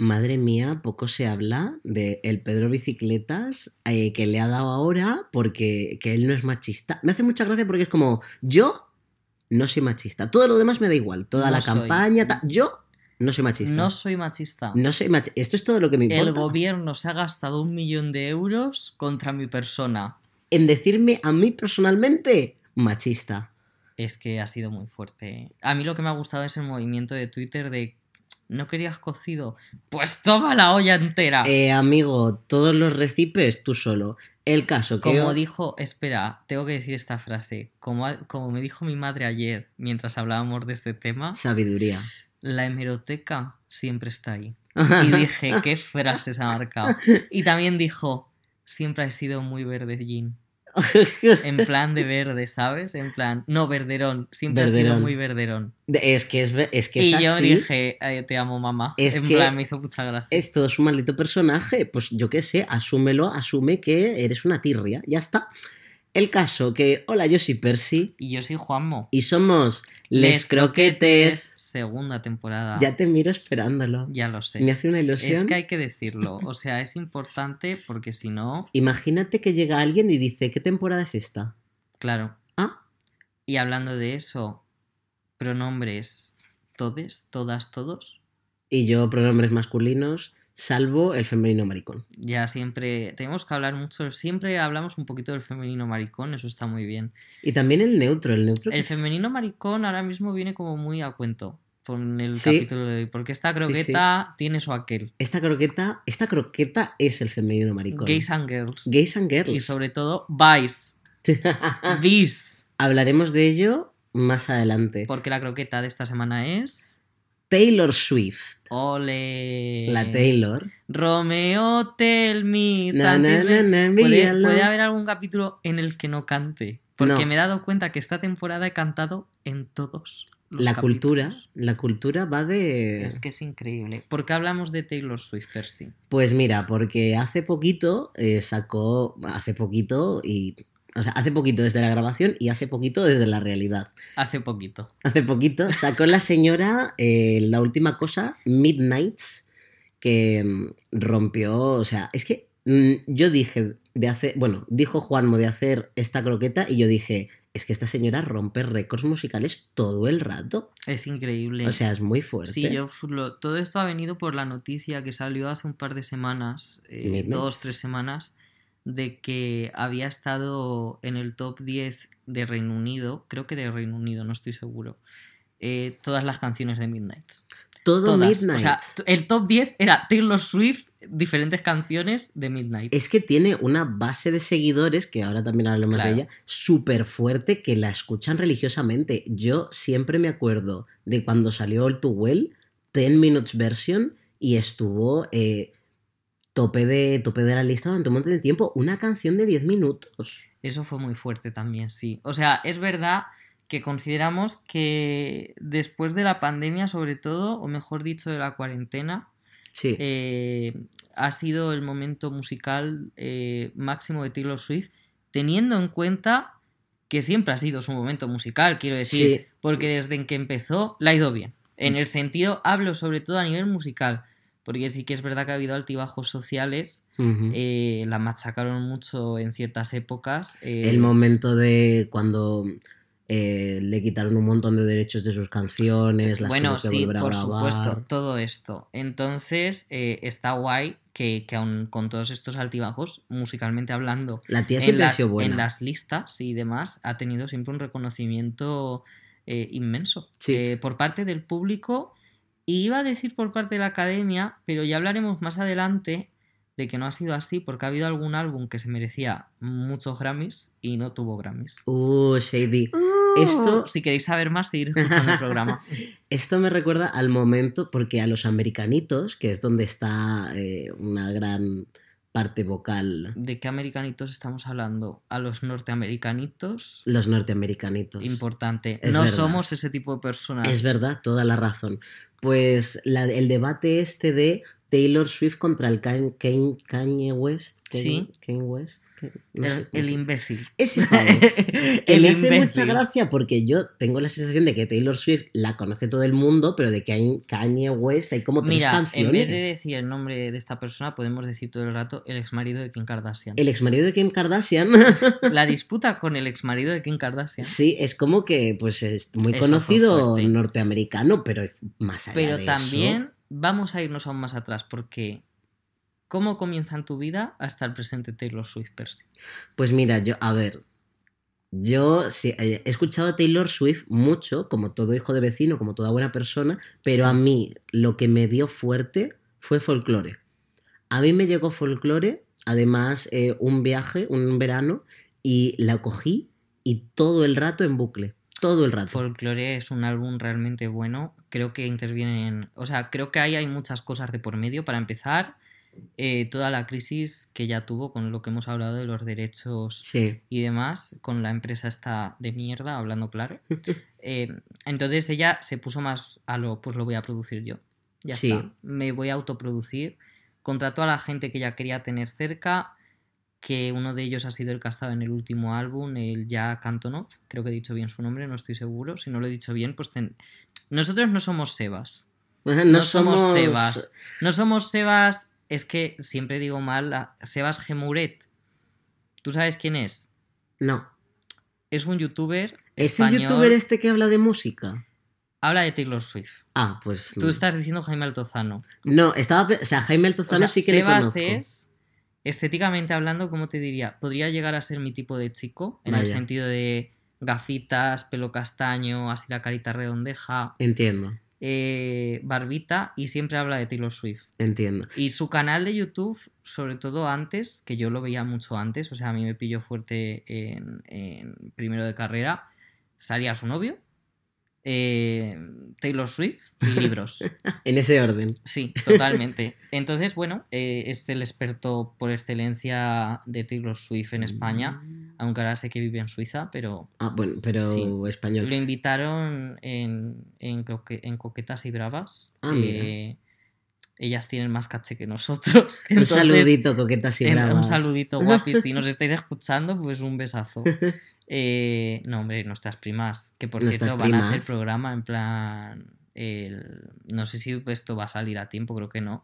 Madre mía, poco se habla de el Pedro Bicicletas eh, que le ha dado ahora porque que él no es machista. Me hace mucha gracia porque es como, yo no soy machista. Todo lo demás me da igual. Toda No la soy. campaña, ta- yo no soy machista. No soy machista. No soy mach- Esto es todo lo que me importa. El gobierno se ha gastado un millón de euros contra mi persona. En decirme a mí personalmente machista. Es que ha sido muy fuerte. A mí lo que me ha gustado es el movimiento de Twitter de ¿no querías cocido? Pues toma la olla entera. Eh, amigo, todos los recipes tú solo. El caso que. Como dijo, espera, tengo que decir esta frase. Como, como me dijo mi madre ayer mientras hablábamos de este tema, Sabiduría. la hemeroteca siempre está ahí. Y dije, ¿qué frase se ha marcado? Y también dijo, siempre he sido muy verde, Jean. En plan de verde, ¿sabes? En plan, no, verderón. Siempre he sido Verderón. muy verderón. es que es, es, que y es yo así. dije, "Ay, te amo, mamá. Es en que plan, me hizo mucha gracia. Es todo su maldito personaje. Pues yo qué sé, asúmelo, asume que eres una tirria. Ya está. El caso que, hola, yo soy Percy Y yo soy Juanmo. y somos Les Croquetes. Segunda temporada. Ya te miro esperándolo. Ya lo sé. Me hace una ilusión. Es que hay que decirlo. O sea, es importante porque si no, Imagínate que llega alguien y dice, ¿qué temporada es esta? claro. Ah, Y hablando de eso, pronombres todes, todas, todos. y yo pronombres masculinos, salvo el femenino maricón. Ya siempre tenemos que hablar mucho, siempre hablamos un poquito del femenino maricón, eso está muy bien. Y también el neutro, el neutro. El es- femenino maricón ahora mismo viene como muy a cuento con el Sí. capítulo de hoy, porque esta Sí, sí. croqueta tiene su aquel. Esta croqueta, esta croqueta es el femenino maricón. Gays and girls. Gays and girls. Y sobre todo, vice. Bis. Hablaremos de ello más adelante. Porque la croqueta de esta semana es. Taylor Swift. Ole. La Taylor. Romeo, tell me. Na, na, na, ¿Puede, haber algún capítulo en el que no cante. Porque No. me he dado cuenta que esta temporada he cantado en todos. Los La cultura, la cultura va de... Es que es increíble. ¿Por qué hablamos de Taylor Swift, Percy? Pues mira, porque hace poquito eh, sacó, hace poquito y... O sea, hace poquito desde la grabación y hace poquito desde la realidad. Hace poquito. Hace poquito sacó la señora eh, la última cosa, Midnights, que mm, rompió, o sea, es que mm, yo dije de hacer, bueno, dijo Juanmo de hacer esta croqueta y yo dije, es que esta señora rompe récords musicales todo el rato. Es increíble. O sea, es muy fuerte. Sí, yo lo- todo esto ha venido por la noticia que salió hace un par de semanas, eh, dos, tres semanas, de que había estado en el top 10 de Reino Unido, creo que de Reino Unido, no estoy seguro, eh, todas las canciones de Midnight. todo Todas. Midnight. O sea, el top 10 era Taylor Swift, diferentes canciones de Midnight. es que tiene una base de seguidores, que ahora también hablaremos Claro. de ella, súper fuerte que la escuchan religiosamente. Yo siempre me acuerdo de cuando salió All Too Well, 10 Minutes Version, y estuvo eh, tope, de, tope de la lista durante un montón de tiempo. Una canción de 10 minutos. Eso fue muy fuerte también, sí. O sea, es verdad que consideramos que después de la pandemia, sobre todo, o mejor dicho, de la cuarentena, Sí. eh, ha sido el momento musical eh, máximo de Taylor Swift, teniendo en cuenta que siempre ha sido su momento musical, quiero decir, Sí. porque desde que empezó la ha ido bien. En el sentido, hablo sobre todo a nivel musical, porque sí que es verdad que ha habido altibajos sociales, Ujú. eh, la machacaron mucho en ciertas épocas. eh, el momento de cuando eh, le quitaron un montón de derechos de sus canciones, las bueno, que sí, volver a por grabar. supuesto, todo esto. Entonces, eh, está guay que, que aun con todos estos altibajos, musicalmente hablando, La tía en ha las, sido buena. en las listas y demás, ha tenido siempre un reconocimiento eh, inmenso Sí. por parte del público. Y iba a decir por parte de la academia, pero ya hablaremos más adelante de que no ha sido así, porque ha habido algún álbum que se merecía muchos Grammys y no tuvo Grammys. Uh, Shady. Esto, Si queréis saber más, seguir escuchando el programa. esto me recuerda al momento, porque a los americanitos, que es donde está eh, una gran parte vocal, ¿De qué americanitos estamos hablando? A los norteamericanitos. los norteamericanitos. Importante. Es no verdad. somos ese tipo de personas. Es verdad, toda la razón. Pues la- el debate este de Taylor Swift contra el Kanye, West. Kanye- Sí. Kanye West. no el, sé imbécil. Ese pavo. que El me hace mucha gracia porque yo tengo la sensación de que Taylor Swift la conoce todo el mundo, pero de que hay Kanye West hay como tres canciones. en vez de decir el nombre de esta persona, podemos decir todo el rato el exmarido de Kim Kardashian. El exmarido de Kim Kardashian. La disputa con el exmarido de Kim Kardashian. sí, es como que pues es muy Eso conocido norteamericano, pero más allá Pero de también eso- vamos a irnos aún más atrás, porque ¿cómo comienza en tu vida hasta el presente Taylor Swift Percy? Pues mira, yo, a ver. Yo sí, eh, he escuchado a Taylor Swift mucho, como todo hijo de vecino, como toda buena persona, pero Sí. a mí lo que me dio fuerte fue folclore. A mí me llegó folclore, además eh, un viaje, un verano, y la cogí y todo el rato en bucle. Todo el rato. Folklore es un álbum realmente bueno. Creo que intervienen. O sea, creo que ahí hay muchas cosas de por medio. Para empezar, eh, toda la crisis que ya tuvo con lo que hemos hablado de los derechos Sí. y demás, con la empresa esta de mierda, hablando claro. Eh, entonces ella se puso más a lo, pues lo voy a producir yo. Ya Sí. está. Me voy a autoproducir. Contrató a la gente que ella quería tener cerca, que uno de ellos ha sido el que ha estado en el último álbum, el Jack Antonoff. Creo que he dicho bien su nombre, no estoy seguro. Si no lo he dicho bien, pues ten- nosotros no somos Sebas. No, No, somos Sebas. No somos Sebas, es que siempre digo mal, a- Sebas Gemuret. ¿Tú sabes quién es? No. Es un youtuber. ¿Es el youtuber este que habla de música? Habla de Taylor Swift. Ah, pues. Tú estás diciendo Jaime Altozano. No, estaba. O sea, Jaime O Altozano sea, sí que le Sebas conozco. es, estéticamente hablando, ¿cómo te diría? Podría llegar a ser mi tipo de chico, en el sentido de gafitas, pelo castaño, así la carita redondeja, Entiendo, eh, barbita, y siempre habla de Taylor Swift. entiendo. Y su canal de YouTube, sobre todo antes, que yo lo veía mucho antes, o sea, a mí me pilló fuerte en, en primero de carrera, salía su novio, eh, Taylor Swift y libros. En ese orden. Sí, totalmente. Entonces, bueno, eh, es el experto por excelencia de Taylor Swift en España, aunque ahora sé que vive en Suiza, pero Ah, bueno, pero Sí. español. lo invitaron en, en, en Coquetas y Bravas. Ah, mira. Ellas tienen más caché que nosotros. Un saludito, coquetas y bravas. un saludito, guapis. Si nos estáis escuchando, pues un besazo. Eh, no, hombre, nuestras primas, que por cierto van a hacer programa en plan. el- no sé si esto va a salir a tiempo, creo que no.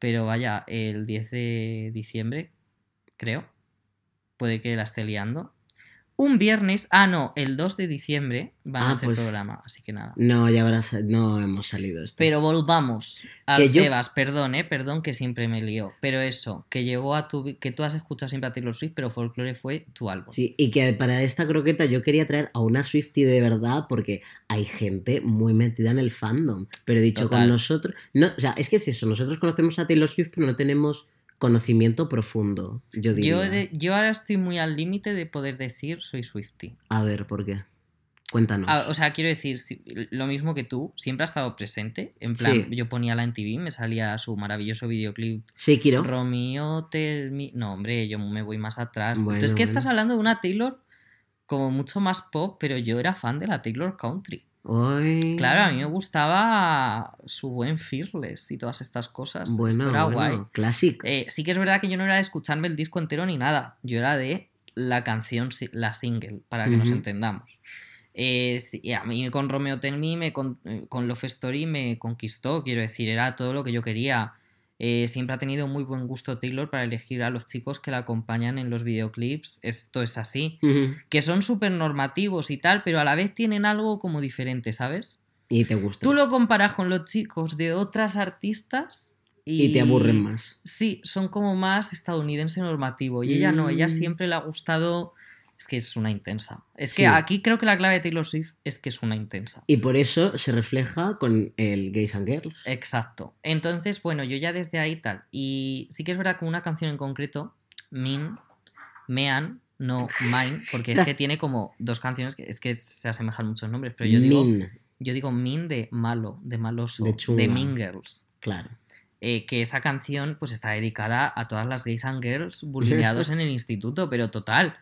Pero vaya, el 10 de diciembre, creo. Puede que la esté liando. Un viernes, ah, no, el 2 de diciembre van a Ah, hacer pues- programa, así que nada. No, ya habrás. No hemos salido esto. Pero volvamos Que yo- Sebas, perdón, eh, perdón que siempre me lío. Pero eso, que llegó a tu que tú has escuchado siempre a Taylor Swift, pero Folklore fue tu álbum. Sí, y que para esta croqueta yo quería traer a una Swiftie de verdad porque hay gente muy metida en el fandom. Pero he dicho Total. con nosotros. No, o sea, es que es eso. Nosotros conocemos a Taylor Swift, pero no tenemos conocimiento profundo. Yo diría. Yo, de- yo ahora estoy muy al límite de poder decir soy Swiftie. A ver, ¿por qué? Cuéntanos. Ah, o sea, quiero decir, si- lo mismo que tú, siempre ha estado presente. En plan, Sí. yo ponía la en TV, me salía su maravilloso videoclip Sekiro. Romeo Tell Me. No, hombre, yo me voy más atrás. Bueno, Entonces, bueno. estás hablando de una Taylor como mucho más pop, pero yo era fan de la Taylor Country. Claro, a mí me gustaba su buen Fearless y todas estas cosas. Esto Bueno, era bueno, guay. clásico. Eh, sí que es verdad que yo no era de escucharme el disco entero ni nada. Yo era de la canción, la single, para que nos Ujú. entendamos. Eh, sí, a mí con Romeo Tell Me, me con, eh, con Love Story me conquistó, quiero decir, era todo lo que yo quería. Eh, siempre ha tenido muy buen gusto Taylor para elegir a los chicos que la acompañan en los videoclips. Esto es así. Que son súper normativos y tal, pero a la vez tienen algo como diferente, ¿sabes? Y te gusta. Tú lo comparas con los chicos de otras artistas y, Y te aburren más. Sí, son como más estadounidense normativo. Y ella no, ella Mm. siempre le ha gustado. Es que es una intensa. Es que Sí. aquí creo que la clave de Taylor Swift es que es una intensa. Y por eso se refleja con el Gays and Girls. Exacto. Entonces, bueno, yo ya desde ahí tal. Y sí que es verdad que una canción en concreto, Min, Mean, no Mine, porque es que tiene como dos canciones que es que se asemejan muchos nombres, pero yo digo, Min, yo digo Min de malo, de maloso, De de, chunga. Mean Girls. claro. eh, que esa canción pues está dedicada a todas las gays and girls bulineados en el instituto, pero total,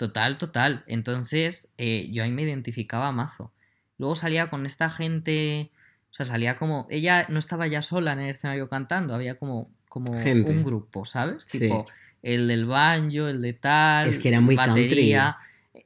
total, total. Entonces eh, yo ahí me identificaba mazo. Luego salía con esta gente O sea, salía como. Ella no estaba ya sola en el escenario cantando, había como, como Gente. un grupo, ¿sabes? Sí. Tipo, el del banjo, el de tal. Es que era muy batería.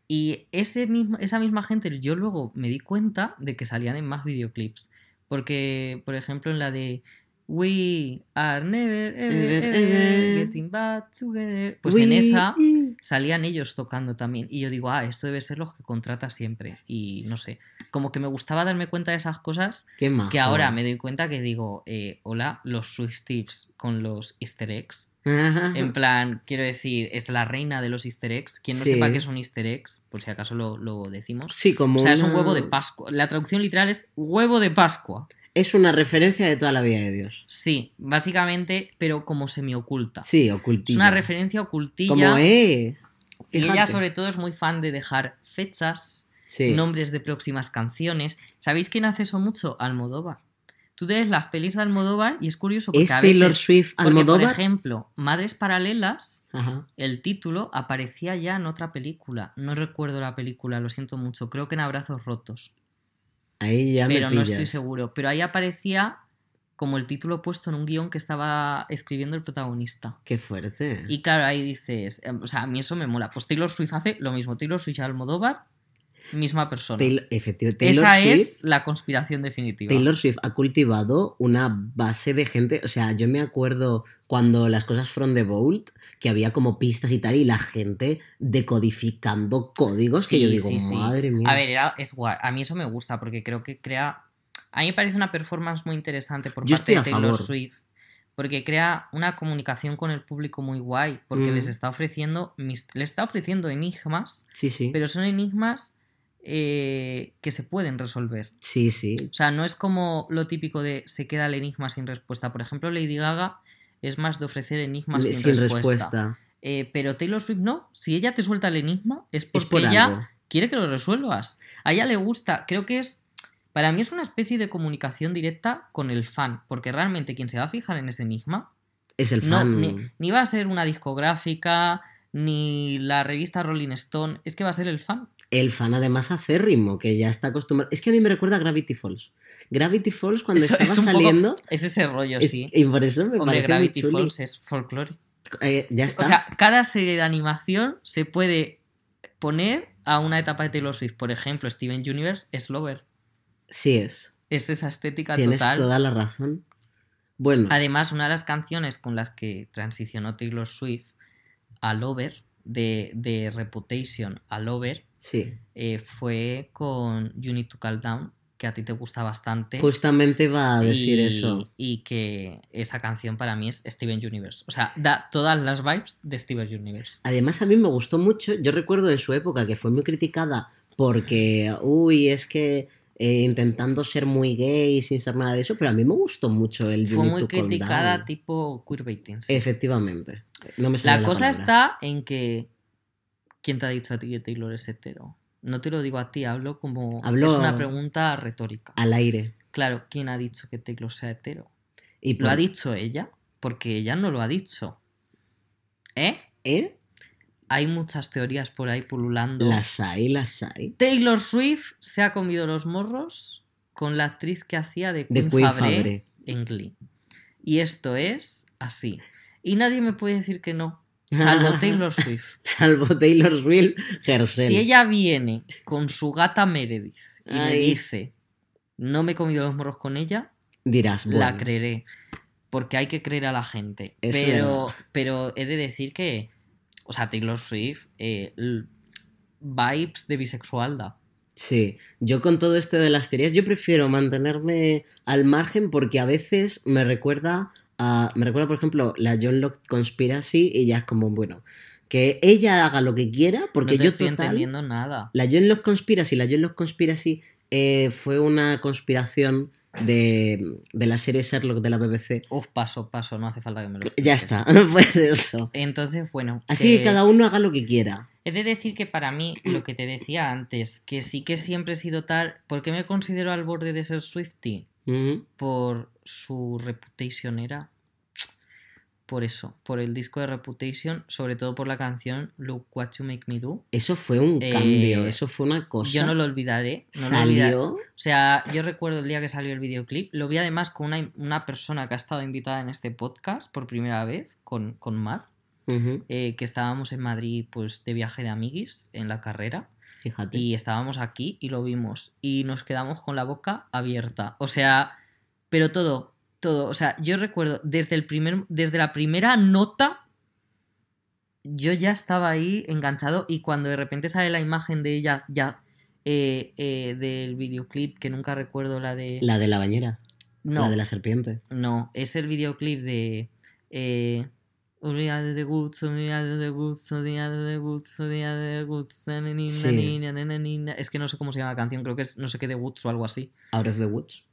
Y ese mismo, esa misma gente, yo luego me di cuenta de que salían en más videoclips. Porque, por ejemplo, en la de We are never, ever, Ever, getting back together. Pues en esa salían ellos tocando también. Y yo digo, ah, esto debe ser los que contrata siempre. Y no sé, como que me gustaba darme cuenta de esas cosas Qué que ahora me doy cuenta que digo, eh, hola, los Swifties con los easter eggs. En plan, quiero decir, es la reina de los easter eggs. Quien no Sí. sepa qué es un easter eggs, por si acaso lo, lo decimos. Sí, como O sea, es un huevo de Pascua. La traducción literal es huevo de Pascua. Es una referencia de toda la vida de Dios. Sí, básicamente, pero como semioculta. Sí, Es ocultilla. una referencia ocultilla. Como, eh. y ella sobre todo es muy fan de dejar fechas, Sí. nombres de próximas canciones. ¿Sabéis quién hace eso mucho? Almodóvar. Tú te ves las pelis de Almodóvar y es curioso porque ¿Es a Taylor veces- Swift porque, por Almodóvar? ejemplo, Madres Paralelas, Ajá. el título aparecía ya en otra película. No recuerdo la película, lo siento mucho. Creo que en Abrazos Rotos. Ahí ya pero me no pillas. estoy seguro. Pero ahí aparecía como el título puesto en un guion que estaba escribiendo el protagonista. Qué fuerte. Y claro, ahí dices, em, o sea, a mí eso me mola. Pues Taylor Swift hace lo mismo. Taylor Swift y Almodóvar, misma persona. Taylor, efectivamente, Taylor Esa Swift, es la conspiración definitiva. Taylor Swift ha cultivado una base de gente. O sea, yo me acuerdo cuando las cosas fueron de Bolt, que había como pistas y tal, y la gente decodificando códigos que Sí, yo digo, sí, sí. madre mía. A ver, era- es guay. A mí eso me gusta porque creo que crea. A mí me parece una performance muy interesante por Yo parte de Taylor favor. Swift. Porque crea una comunicación con el público muy guay. Porque Mm. les está ofreciendo. Les está ofreciendo enigmas. Sí, sí. Pero son enigmas eh, que se pueden resolver. Sí, sí. O sea, no es como lo típico de se queda el enigma sin respuesta. Por ejemplo, Lady Gaga es más de ofrecer enigmas Le- sin, Sin respuesta. respuesta. Eh, pero Taylor Swift no. Si ella te suelta el enigma, es porque Es por ella algo. quiere que lo resuelvas. A ella le gusta. Creo que es. Para mí es una especie de comunicación directa con el fan. Porque realmente quien se va a fijar en ese enigma. Es el No, fan. ni, ni va a ser una discográfica, ni la revista Rolling Stone. Es que va a ser el fan. El fan además acérrimo, que ya está acostumbrado. Es que a mí me recuerda a Gravity Falls. Gravity Falls cuando Eso estaba es un poco- saliendo. Es ese rollo, es- sí. Y por eso me Hombre, parece Gravity muy. Falls es folclore. Eh, ya está. O sea, cada serie de animación se puede poner a una etapa de Taylor Swift. Por ejemplo, Steven Universe es Lover. sí es. Es esa estética Tienes total. toda la razón. Bueno, Además, una de las canciones con las que transicionó Taylor Swift a Lover, de, de Reputation a Lover, sí. eh, fue con You Need to Calm Down, que a ti te gusta bastante. Justamente va a decir y, eso. Y que esa canción para mí es Steven Universe. O sea, da todas las vibes de Steven Universe. Además, a mí me gustó mucho. Yo recuerdo en su época que fue muy criticada porque, uy, es que eh, intentando ser muy gay sin ser nada de eso, pero a mí me gustó mucho el Fue muy criticada, tipo queerbaiting. sí. Efectivamente. No me La cosa palabra. está en que. ¿Quién te ha dicho a ti que Taylor es hetero? No te lo digo a ti, hablo como. Hablo- Es una pregunta retórica. Al aire. Claro, ¿quién ha dicho que Taylor sea hetero? Y ¿Lo ha dicho ella? Porque ella no lo ha dicho. ¿Eh? ¿Eh? Hay muchas teorías por ahí pululando. Las hay, las hay. Taylor Swift se ha comido los morros con la actriz que hacía de De Queen, Fabre. en Glee. Y esto es así. Y nadie me puede decir que no, salvo Taylor Swift. Salvo Taylor Swift, Herself. Si ella viene con su gata Meredith y me Ay. dice, no me he comido los morros con ella, Dirás, bueno. la creeré. Porque hay que creer a la gente. Eso Pero, pero he de decir que, o sea, Taylor Swift, eh, vibes de bisexual da. Sí, yo con todo esto de las teorías, yo prefiero mantenerme al margen porque a veces me recuerda a, me recuerda por ejemplo la John Locke Conspiracy y ya es como, bueno, que ella haga lo que quiera porque no te yo estoy total, entendiendo nada. la John Locke Conspiracy, la John Locke Conspiracy eh, fue una conspiración de, de la serie Sherlock de la BBC. Uf, paso, paso, no hace falta que me lo Ya está, pues eso. Entonces, bueno. Así que cada uno haga lo que quiera. He de decir que para mí, lo que te decía antes, que sí que siempre he sido tal. ¿Por qué me considero al borde de ser Swifty? Por su reputation era. por eso, por el disco de Reputation, sobre todo por la canción Look What You Make Me Do. Eso fue un Eh, cambio, eso fue una cosa. Yo no lo olvidaré. no lo olvidaré. Salió. O sea, yo recuerdo el día que salió el videoclip, lo vi además con una, una persona que ha estado invitada en este podcast por primera vez, con, con Mar, eh, que estábamos en Madrid pues de viaje de amiguis en la carrera Fíjate. y estábamos aquí y lo vimos y nos quedamos con la boca abierta. O sea, pero todo, todo. O sea, yo recuerdo desde, el primer, desde la primera nota, yo ya estaba ahí enganchado y cuando de repente sale la imagen de ella ya eh, eh, del videoclip, que nunca recuerdo la de... La de la bañera, no, la de la serpiente. no, es el videoclip de... Eh, De Woods, de Woods, de Woods, de Woods, Sí. Es que no sé cómo se llama la canción, creo que es no sé qué de Woods o algo así. Out of the Woods.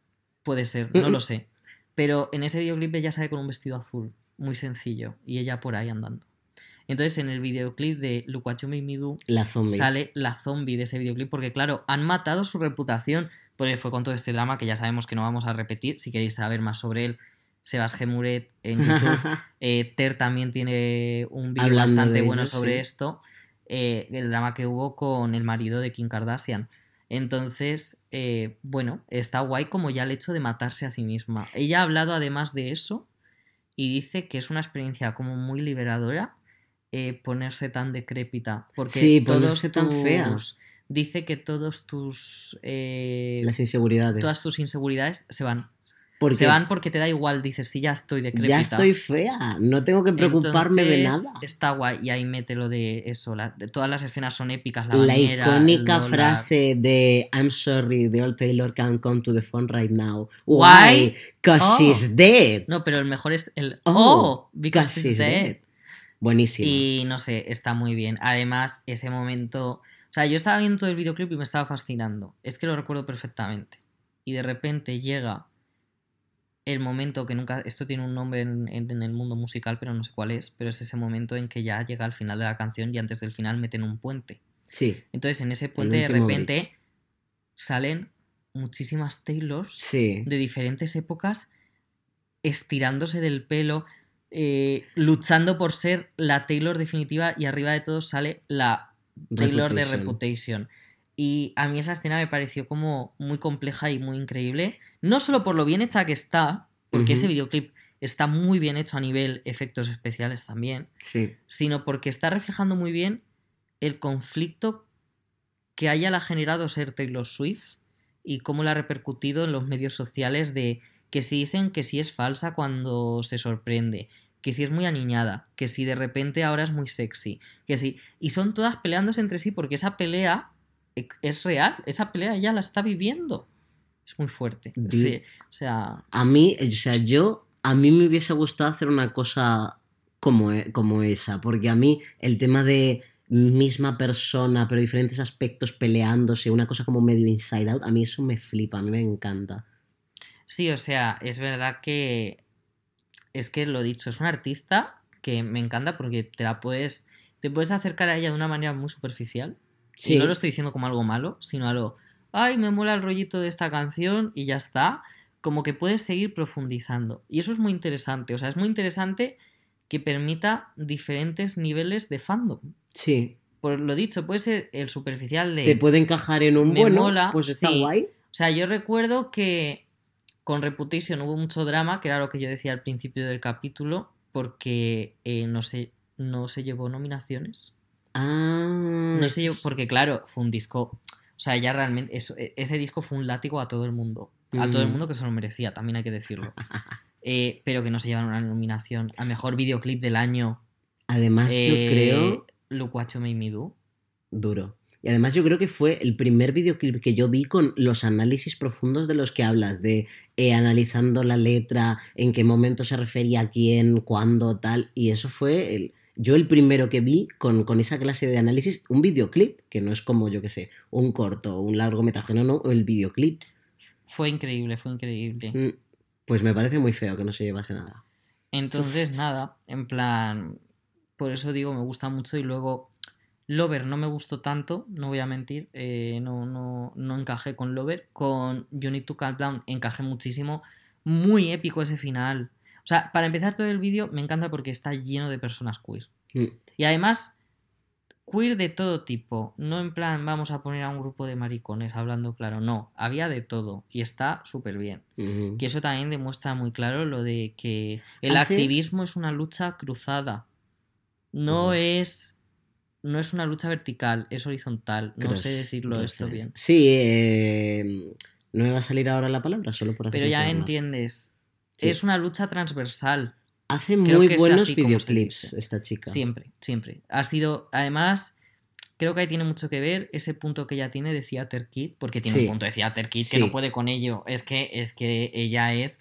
Puede ser, no lo sé. Pero en ese videoclip ella sale con un vestido azul, muy sencillo, y ella por ahí andando. Entonces en el videoclip de Look What You Made Me Do La zombie. sale la zombie de ese videoclip, porque claro, han matado su reputación, porque fue con todo este drama que ya sabemos que no vamos a repetir. Si queréis saber más sobre él, Sebas Gemuret en YouTube. Eh, Ter también tiene un vídeo bastante bueno sobre sí. esto, eh, el drama que hubo con el marido de Kim Kardashian. Entonces, eh, bueno, está guay como ya el hecho de matarse a sí misma. Ella ha hablado además de eso y dice que es una experiencia como muy liberadora ponerse tan decrépita. Porque Sí, todos ponerse tan fea. tus- Dice que todos tus... Las inseguridades. todas tus inseguridades se van. Porque Se van porque te da igual, dices, si ya estoy decrépita. ya estoy fea, no tengo que preocuparme de nada. Está guay. Y ahí mete lo de eso. la- de todas las escenas son épicas. La, La bañera, icónica el frase de I'm sorry, the old Taylor can't come to the phone right now. Why? Why? Cause Oh. she's dead. No, pero el mejor es el Oh, Oh, because Cause she's she's dead. dead. Buenísimo. Y no sé, está muy bien. Además, ese momento. O sea, yo estaba viendo todo el videoclip y me estaba fascinando. Es que lo recuerdo perfectamente. Y de repente llega el momento que nunca. Esto tiene un nombre en, en- en el mundo musical, pero no sé cuál es. Pero es ese momento en que ya llega al final de la canción y antes del final meten un puente. Sí, Entonces, en ese puente, de repente, bridge. salen muchísimas Taylors sí. de diferentes épocas estirándose del pelo, eh, luchando por ser la Taylor definitiva y arriba de todo sale la Taylor de Reputation. Y a mí esa escena me pareció como muy compleja y muy increíble. No solo por lo bien hecha que está, porque ese videoclip está muy bien hecho a nivel efectos especiales también, Sí. sino porque está reflejando muy bien el conflicto que haya la generado ser Taylor Swift y cómo la ha repercutido en los medios sociales de que si dicen que si es falsa cuando se sorprende, que si es muy aniñada, que si de repente ahora es muy sexy, que si... Y son todas peleándose entre sí porque esa pelea es real, esa pelea ella la está viviendo. Es muy fuerte. Sí, o sea, A mí, o sea, yo, a mí me hubiese gustado hacer una cosa como, e- como esa, porque a mí el tema de misma persona, pero diferentes aspectos peleándose, una cosa como medio inside out, a mí eso me flipa, a mí me encanta. Sí, o sea, es verdad que es que lo dicho, es una artista que me encanta porque te la puedes te puedes acercar a ella de una manera muy superficial. Sí. Y no lo estoy diciendo como algo malo, sino algo, ay, me mola el rollito de esta canción y ya está. Como que puedes seguir profundizando. Y eso es muy interesante. O sea, es muy interesante que permita diferentes niveles de fandom. Sí. Por lo dicho, puede ser el superficial de. Te puede encajar en un me bueno, mola, pues está sí. guay. O sea, yo recuerdo que con Reputation hubo mucho drama, que era lo que yo decía al principio del capítulo, porque eh, no, se, no se llevó nominaciones. Ah. No llevó, es- porque claro, fue un disco. O sea, ya realmente. eso- e- ese disco fue un látigo a todo el mundo. A todo el Mm. mundo que se lo merecía, también hay que decirlo. Eh, pero que no se llevaron una nominación a mejor videoclip del año. Además, yo eh, creo. Look What You Made Me Do. Duro. Y además yo creo que fue el primer videoclip que yo vi con los análisis profundos de los que hablas, de eh, analizando la letra, en qué momento se refería a quién, cuándo, tal. Y eso fue el, yo el primero que vi con, con esa clase de análisis, un videoclip, que no es como, yo qué sé, un corto, un largometraje, no, no, el videoclip. Fue increíble, fue increíble. Mm, Pues me parece muy feo que no se llevase nada. Entonces, nada, en plan, por eso digo, me gusta mucho y luego Lover no me gustó tanto, no voy a mentir, eh, no, no, no encajé con Lover, con You Need to Calm Down encajé muchísimo, muy épico ese final, O sea, para empezar todo el vídeo me encanta porque está lleno de personas queer. Mm. Y además, queer de todo tipo. No en plan, vamos a poner a un grupo de maricones hablando claro. No, había de todo. Y está súper bien. Ujú. Que eso también demuestra muy claro lo de que el ¿Ah, sí? activismo es una lucha cruzada. No Uf. es. No es una lucha vertical, es horizontal. No sé decirlo esto bien. Sí, eh, no me va a salir ahora la palabra, solo por hacer Pero ya entiendes. Sí. Es una lucha transversal. Hace Creo muy buenos videoclips esta chica. Siempre, siempre. Ha sido, además, creo que ahí tiene mucho que ver ese punto que ella tiene de Theater Kid, porque tiene Sí. un punto de Theater Kid Sí. que no puede con ello. Es que, es que ella es.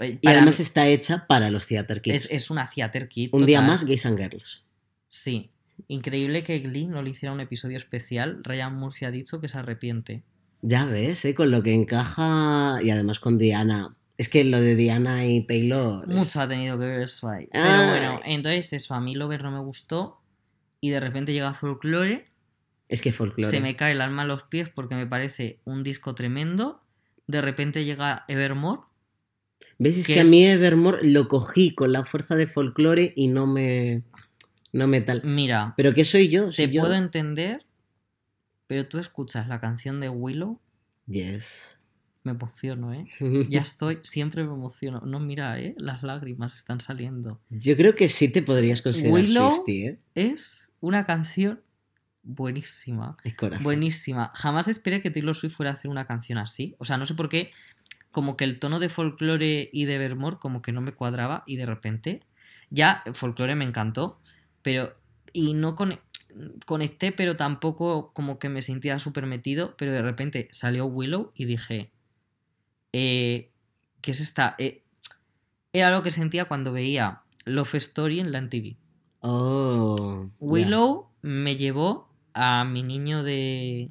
eh, Y además está hecha para los Theater Kids. es, es una Theater Kid. un día más, Gays and Girls. Sí. Increíble que Glee no le hiciera un episodio especial. Ryan Murphy ha dicho que se arrepiente. Ya ves, ¿eh? con lo que encaja y además con Diana. Es que lo de Diana y Taylor. es- Mucho ha tenido que ver eso ahí. Pero bueno, entonces eso, a mí Lover no me gustó. Y de repente llega Folklore. Es que folclore. Se me cae el alma a los pies porque me parece un disco tremendo. De repente llega Evermore. ¿Ves? Es que que a mí Evermore lo cogí con la fuerza de folclore y no me. No me tal. Mira, ¿Pero qué soy yo? Si te yo- puedo entender, pero tú escuchas la canción de Willow, Yes. Me emociono, ¿eh? Ya estoy, siempre me emociono. No, mira, ¿eh? Las lágrimas están saliendo. Yo creo que sí te podrías considerar Willow- Swiftie, ¿eh? Es una canción buenísima. Corazón. Buenísima. Jamás esperé que Taylor Swift fuera a hacer una canción así. O sea, no sé por qué, como que el tono de folklore y de Evermore como que no me cuadraba y de repente ya folklore me encantó, pero y no con- conecté, pero tampoco como que me sentía súper metido, pero de repente salió Willow y dije, eh, ¿qué es esta? Eh, era lo que sentía cuando veía Love Story en la MTV. Oh. Willow me llevó a mi niño de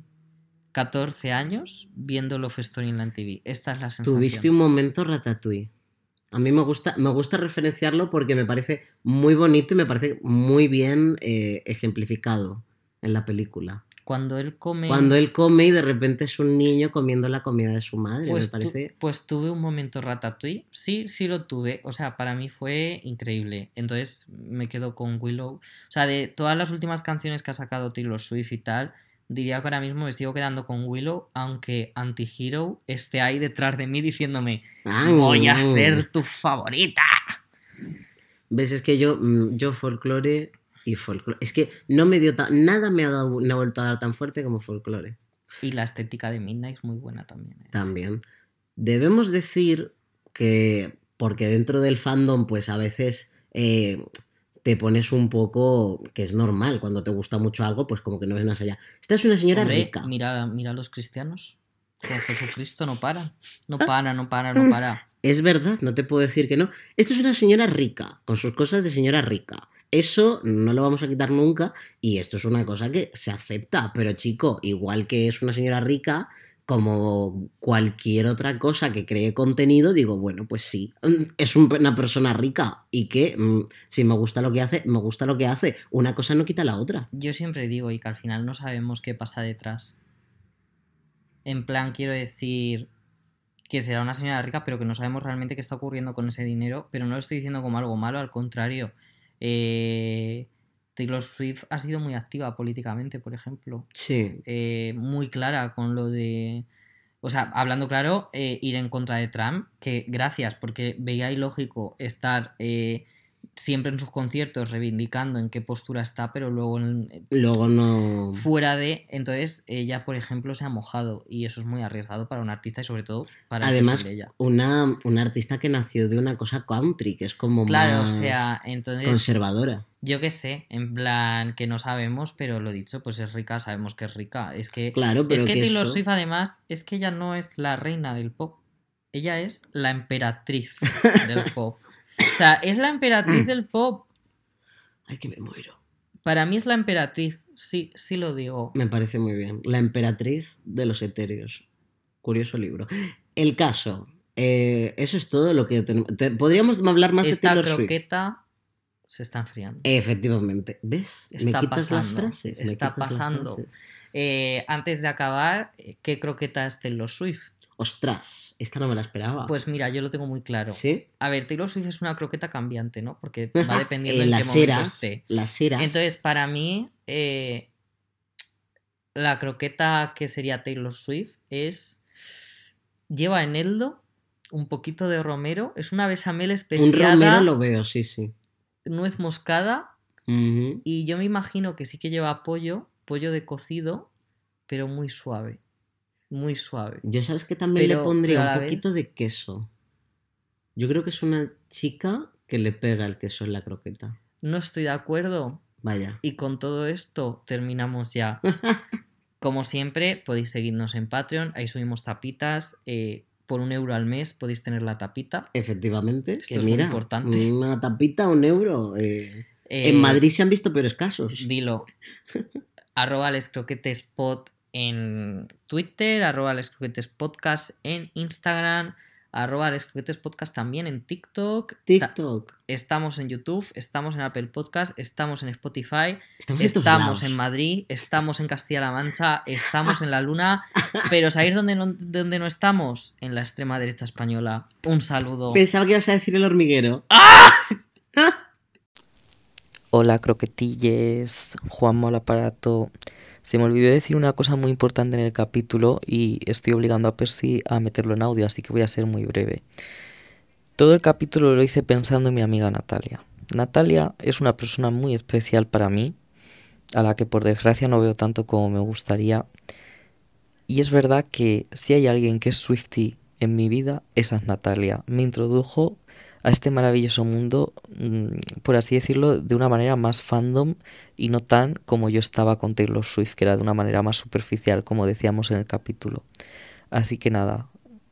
14 años viendo Love Story en la TV. Esta es la sensación. Tuviste un momento ratatouille. A mí me gusta, me gusta referenciarlo porque me parece muy bonito y me parece muy bien eh, ejemplificado en la película. Cuando él come... Cuando él come y de repente es un niño comiendo la comida de su madre, pues, me parece... tu- pues tuve un momento ratatouille. Sí, sí lo tuve. O sea, para mí fue increíble. Entonces me quedo con Willow. O sea, de todas las últimas canciones que ha sacado Taylor Swift y tal, diría que ahora mismo me sigo quedando con Willow, aunque Antihero esté ahí detrás de mí diciéndome, voy a ser tu favorita. ¿Ves? Es que yo, mm, yo folclore y folclore... Es que no me dio tan... Nada me ha, dado, me ha vuelto a dar tan fuerte como folclore. Y la estética de Midnight es muy buena también. ¿eh? También. Debemos decir que, porque dentro del fandom, pues a veces eh, te pones un poco, que es normal, cuando te gusta mucho algo, pues como que no ves más allá. Esta es una señora Hombre, rica. Mira, mira a los cristianos. Con Jesucristo no para. No para, no para, no para. Es verdad, no te puedo decir que no. Esta es una señora rica, con sus cosas de señora rica. Eso no lo vamos a quitar nunca y esto es una cosa que se acepta. Pero chico, igual que es una señora rica, como cualquier otra cosa que cree contenido, digo, bueno, pues sí, es un- una persona rica y que mm, si me gusta lo que hace, me gusta lo que hace. Una cosa no quita la otra. Yo siempre digo, y que al final no sabemos qué pasa detrás. En plan, quiero decir que será una señora rica, pero que no sabemos realmente qué está ocurriendo con ese dinero. Pero no lo estoy diciendo como algo malo, al contrario. Eh, Taylor Swift ha sido muy activa políticamente, por ejemplo. Sí. eh, muy clara con lo de. O sea, hablando claro, eh, ir en contra de Trump, que gracias, porque veía ilógico estar eh, siempre en sus conciertos reivindicando en qué postura está, pero luego en- Luego no... fuera de. Entonces, ella, por ejemplo, se ha mojado y eso es muy arriesgado para un artista y sobre todo para Además, ella. una, una artista que nació de una cosa country, que es como Claro, más o sea, entonces. conservadora. Yo qué sé, en plan que no sabemos, pero lo dicho, pues es rica, sabemos que es rica. Es que Claro, pero Es que que Taylor eso- Swift, además, es que ella no es la reina del pop. Ella es la emperatriz del pop. O sea, es la emperatriz del pop. Ay, que me muero. Para mí es la emperatriz. Sí, sí lo digo. Me parece muy bien. La emperatriz de los etéreos. Curioso libro. El caso. eh, eso es todo lo que tenemos. Te- Podríamos hablar más de Esta Taylor Swift. croqueta se está enfriando. Efectivamente. ¿Ves? Está me quitas las pasando, frases. me está las pasando. frases. Eh, antes de acabar, ¿qué croqueta es Taylor Swift? Ostras, esta no me la esperaba. Pues mira, yo lo tengo muy claro. ¿Sí? A ver, Taylor Swift es una croqueta cambiante, ¿no? Porque va dependiendo Eh, en qué las momento eras, esté. las eras. Entonces, para mí, eh, la croqueta que sería Taylor Swift es. Lleva eneldo, un poquito de romero, es una bechamel un especiada, romero lo veo, sí, sí. nuez moscada, y yo me imagino que sí que lleva pollo, pollo de cocido, pero muy suave. Muy suave. Yo sabes que también Pero- le pondría un poquito de queso. Yo creo que es una chica que le pega el queso en la croqueta. No estoy de acuerdo. Vaya. Y con todo esto terminamos ya. Como siempre, podéis seguirnos en Patreon, ahí subimos tapitas. eh, por un euro al mes podéis tener la tapita. Efectivamente. Esto que es muy mira, importante. Una tapita, un euro. eh. Eh, en Madrid se han visto peores casos. Dilo. arroba les croquetes pod en Twitter, arroba les croquetes podcast en Instagram, arroba les croquetes podcast también en TikTok. TikTok. Estamos en YouTube, estamos en Apple Podcast, estamos en Spotify, Estamos, en estamos Madrid, estamos en Castilla-La Mancha, estamos en la Luna, pero ¿sabéis dónde no, dónde no estamos? En la extrema derecha española. Un saludo. Pensaba que ibas a decir el hormiguero. Hola croquetilles, Juan al aparato. Se me olvidó decir una cosa muy importante en el capítulo y estoy obligando a Percy a meterlo en audio, así que voy a ser muy breve. Todo el capítulo lo hice pensando en mi amiga Natalia. Natalia es una persona muy especial para mí, a la que por desgracia no veo tanto como me gustaría. Y es verdad que si hay alguien que es Swifty en mi vida, esa es Natalia. Me introdujo a este maravilloso mundo, mm, por así decirlo, de una manera más fandom y no tan como yo estaba con Taylor Swift, que era de una manera más superficial, como decíamos en el capítulo. Así que nada,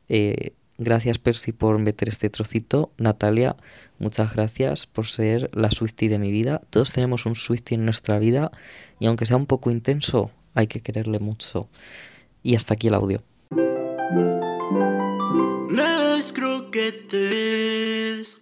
eh, gracias Percy por meter este trocito. Natalia, muchas gracias por ser la Swiftie de mi vida. Todos tenemos un Swiftie en nuestra vida y aunque sea un poco intenso, hay que quererle mucho. Y hasta aquí el audio. Croquetes.